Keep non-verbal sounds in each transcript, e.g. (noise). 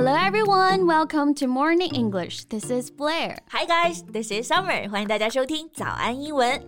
Hello everyone, welcome to Morning English. This is Blair. Hi guys, this is Summer. 欢迎大家收听早安英文。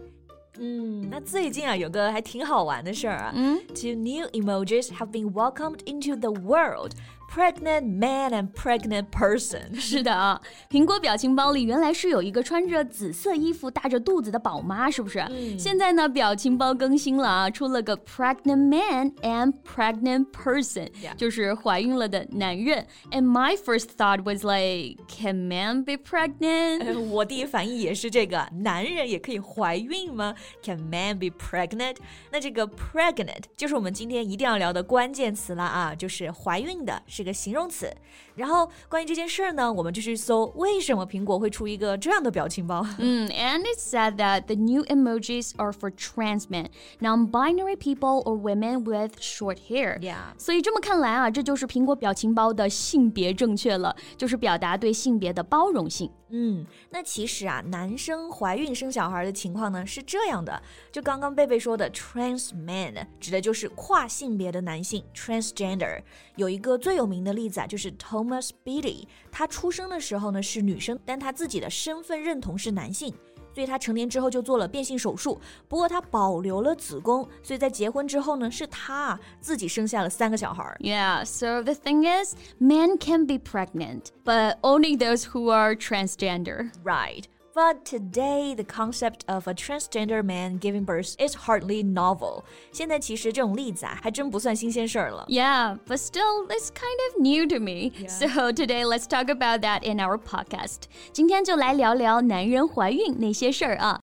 嗯，那最近啊，有个还挺好玩的事儿啊。嗯，Two new emojis have been welcomed into the world pregnant man and pregnant person。是的啊，苹果表情包里原来是有一个穿着紫色衣服、大着肚子的宝妈，是不是？嗯、现在呢，表情包更新了啊，出了个 pregnant (laughs) man and pregnant person，、yeah. 就是怀孕了的男人。And my first thought was like, can man be pregnant？、我第一反应也是这个，男人也可以怀孕吗？Can man be pregnant？那这个 pregnant 就是我们今天一定要聊的关键词了啊，就是怀孕的，是。 一个形容词。然后关于这件事儿呢，我们就去搜为什么苹果会出一个这样的表情包。嗯，and it said that the new emojis are for trans men, non-binary people or women with short hair. Yeah. 所以这么看来啊，这就是苹果表情包的性别正确了，就是表达对性别的包容性。嗯，那其实啊，男生怀孕生小孩的情况呢是这样的，就刚刚贝贝说的 trans man 指的就是跨性别的男性 transgender。有一个最有名的例子啊，就是 Thomas Beatty，他出生的时候呢是女生，但他自己的身份认同是男性。所以他成年之后就做了变性手术，不过他保留了子宫，所以在结婚之后呢，是他自己生下了三个小孩。Yeah, so the thing is, men can be pregnant, but only those who are transgender. Right. But today, the concept of a transgender man giving birth is hardly novel. 现在其实这种例子啊，还真不算新鲜事儿了。Yeah, but still, it's kind of new to me. Yeah. So today, let's talk about that in our podcast. 今天就来聊聊男人怀孕那些事儿啊。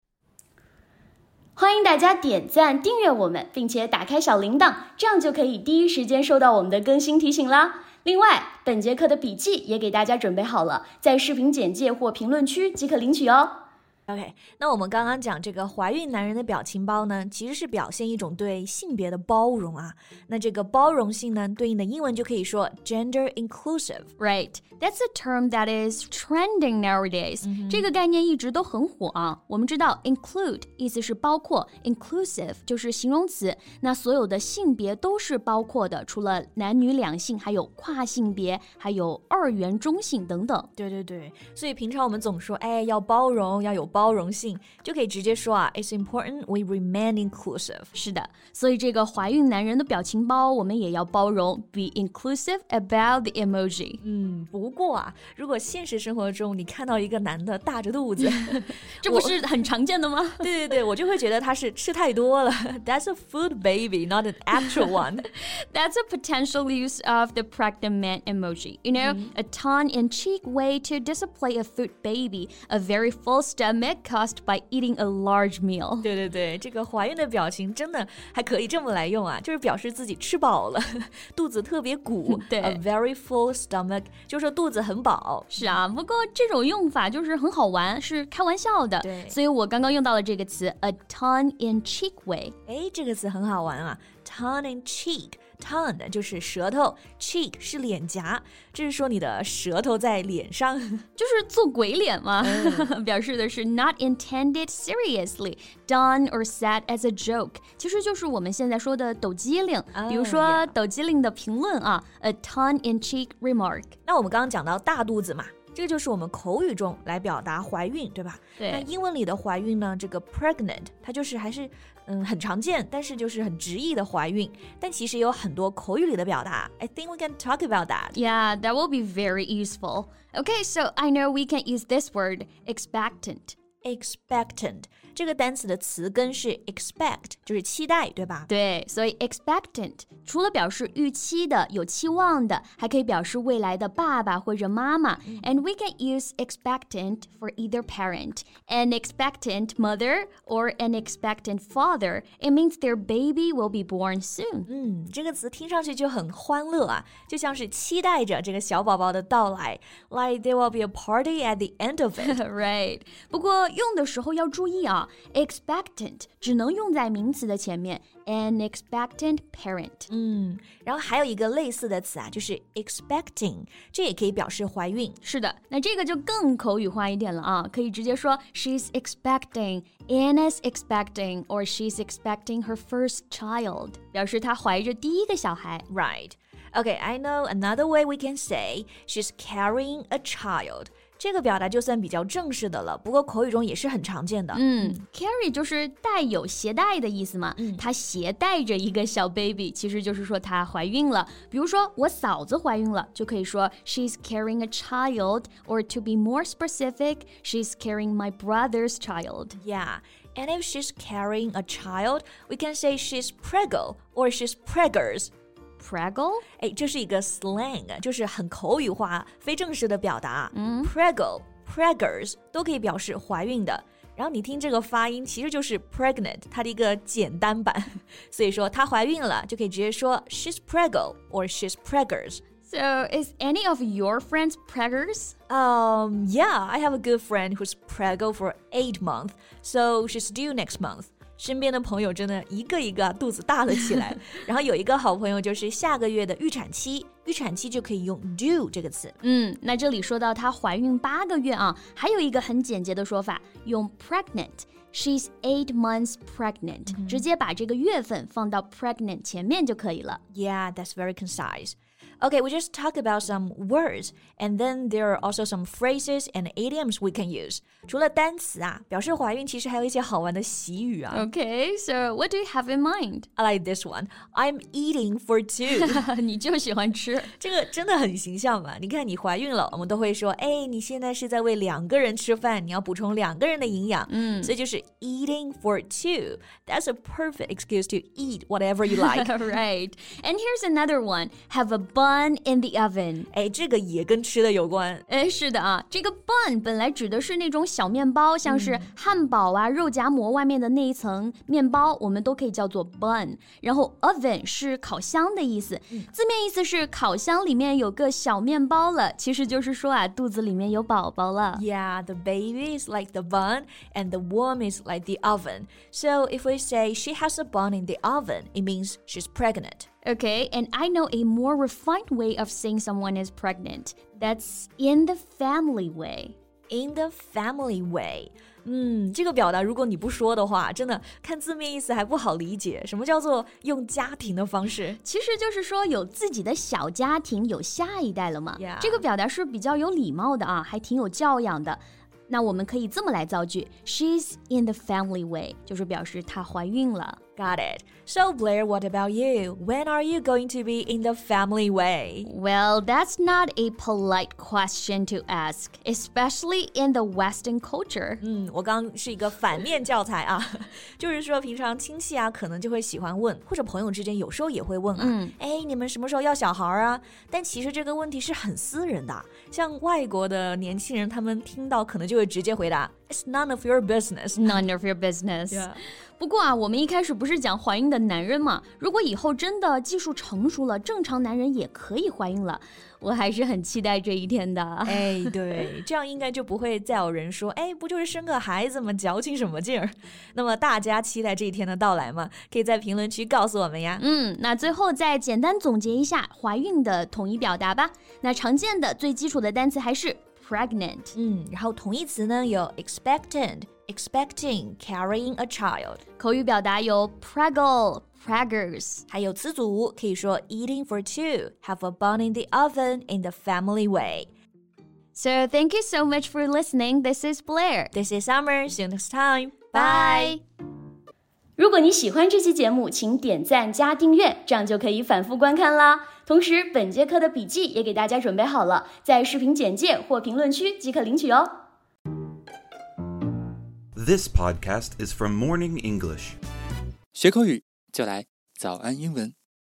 欢迎大家点赞、订阅我们，并且打开小铃铛，这样就可以第一时间收到我们的更新提醒啦。 另外，本节课的笔记也给大家准备好了，在视频简介或评论区即可领取哦。OK，那我们刚刚讲这个怀孕男人的表情包呢，其实是表现一种对性别的包容啊。那这个包容性呢，对应的英文就可以说 gender inclusive。Right, that's a term that is trending nowadays、嗯。这个概念一直都很火啊。我们知道 include 意思是包括，inclusive 就是形容词，那所有的性别都是包括的，除了男女两性，还有跨性别，还有二元中性等等。对对对，所以平常我们总说，哎，要包容，要有包。包容性，就可以直接说啊，It's important we remain inclusive。是的，所以这个怀孕男人的表情包，我们也要包容，be inclusive about the emoji。嗯，不过啊，如果现实生活中你看到一个男的大着肚子，这不是很常见的吗？对对对，我就会觉得他是吃太多了。That's (laughs) a (laughs) (laughs) food baby, not an actual one. That's a potential use of the pregnant man emoji. You know, mm -hmm. a tongue-in-cheek way to display a food baby, a very full stomach Caused by eating a large meal。对对对，这个怀孕的表情真的还可以这么来用啊，就是表示自己吃饱了，肚子特别鼓。对，a very full stomach，就是肚子很饱。是啊，不过这种用法就是很好玩，是开玩笑的。对，所以我刚刚用到了这个词，a tongue in cheek way。哎，这个词很好玩啊，tongue in cheek。Tongue 就是舌头，cheek 是脸颊，这是说你的舌头在脸上，就是做鬼脸嘛，表示的是 not intended seriously, done or said as a joke，其实就是我们现在说的抖机灵，比如说抖机灵的评论啊，a tongue in cheek remark。那我们刚刚讲到大肚子嘛。这个就是我们口语中来表达怀孕，对吧？对。那英文里的怀孕呢？这个 pregnant，它就是还是嗯很常见，但是就是很直译的怀孕。但其实有很多口语里的表达。I think we can talk about that. Yeah, that will be very useful. Okay, so I know we can use this word expectant. Expectant 这个单词的词根是 expect，就是期待，对吧？对，所以 expectant 除了表示预期的、有期望的，还可以表示未来的爸爸或者妈妈。And we can use expectant for either parent, an expectant mother or an expectant father. It means their baby will be born soon. 嗯，这个词听上去就很欢乐啊，就像是期待着这个小宝宝的到来。Like there will be a party at the end of it. (laughs) right. 不过 用的时候要注意啊，expectant 只能用在名词的前面，an expectant parent。嗯，然后还有一个类似的词啊，就是 expecting，这也可以表示怀孕。是的，那这个就更口语化一点了啊，可以直接说 she's expecting, Anna's expecting, or she's expecting her first child，表示她怀着第一个小孩。Right. Okay, I know another way we can say she's carrying a child. 这个表达就算比较正式的了，不过口语中也是很常见的。嗯，carry 就是带有、携带的意思嘛。嗯，她携带着一个小 baby，其实就是说她怀孕了。比如说我嫂子怀孕了，就可以说 she's carrying a child, or to be more specific, she's carrying my brother's child. Yeah. And if she's carrying a child, we can say she's preggo or she's preggers. Preggo？哎，这是一个 slang，就是很口语化、非正式的表达。嗯，Preggo、Preggers 都可以表示怀孕的。然后你听这个发音，其实就是 pregnant 它的一个简单版，所以说她怀孕了就可以直接说 (laughs) she's preggo or she's preggers。So is any of your friends preggers? Um, yeah, I have a good friend who's preggo for eight months, so she's due next month. 身边的朋友真的一个一个肚子大了起来。(laughs) 然后有一个好朋友就是下个月的预产期，预产期就可以用 due 这个词。嗯，那这里说到她怀孕八个月啊，还有一个很简洁的说法，用 pregnant。She's eight months pregnant，、嗯、直接把这个月份放到 pregnant 前面就可以了。Yeah, that's very concise. Okay, we just talk about some words, and then there are also some phrases and idioms we can use. 除了单词啊，表示怀孕其实还有一些好玩的习语啊。Okay, so what do you have in mind? I like this one. I'm eating for two. (laughs) 你就喜欢吃，这个真的很形象嘛？你看你怀孕了，我们都会说，哎，你现在是在为两个人吃饭，你要补充两个人的营养。嗯，所以就是 eating for two. That's a perfect excuse to eat whatever you like. (laughs) right. And here's another one. Have a bun bun in the oven，哎，这个也跟吃的有关。哎，是的啊，这个 bun 本来指的是那种小面包，像是汉堡啊、肉夹馍外面的那一层面包，我们都可以叫做 bun。然后 oven 是烤箱的意思，字面意思是烤箱里面有个小面包了，其实就是说啊，肚子里面有宝宝了。Yeah, the baby is like the bun, and the womb is like the oven. So if we say she has a bun in the oven, it means she's pregnant. Okay, and I know a more refined way of saying someone is pregnant. That's in the family way. In the family way. 嗯，这个表达如果你不说的话，真的看字面意思还不好理解。什么叫做用家庭的方式？其实就是说有自己的小家庭，有下一代了嘛。Yeah. 这个表达是比较有礼貌的啊，还挺有教养的。那我们可以这么来造句：She's in the family way，就是表示她怀孕了。 Got it. So, Blair, what about you? When are you going to be in the family way? Well, that's not a polite question to ask, especially in the Western culture. 嗯，我刚是一个反面教材啊，就是说平常亲戚啊，可能就会喜欢问，或者朋友之间有时候也会问啊，嗯、哎，你们什么时候要小孩啊？但其实这个问题是很私人的，像外国的年轻人，他们听到可能就会直接回答 (laughs)，It's none of your business. None of your business. Yeah. 不过啊，我们一开始不是讲怀孕的男人嘛？如果以后真的技术成熟了，正常男人也可以怀孕了，我还是很期待这一天的。哎，对，这样应该就不会再有人说，哎，不就是生个孩子吗？矫情什么劲儿？(laughs) 那么大家期待这一天的到来吗？可以在评论区告诉我们呀。嗯，那最后再简单总结一下怀孕的统一表达吧。那常见的最基础的单词还是 Pregnant. 嗯，然后同义词呢有 expectant, expecting, carrying a child，口语表达有 preggo、preggers，还有词组可以说 eating for have a bun in the oven in the family way. So thank you so much for listening. This is Blair. This is Summer. See you next time. Bye. Bye. 如果你喜欢这期节目，请点赞加订阅，这样就可以反复观看啦。同时，本节课的笔记也给大家准备好了，在视频简介或评论区即可领取哦。This podcast is from Morning English. 学口语就来早安英文。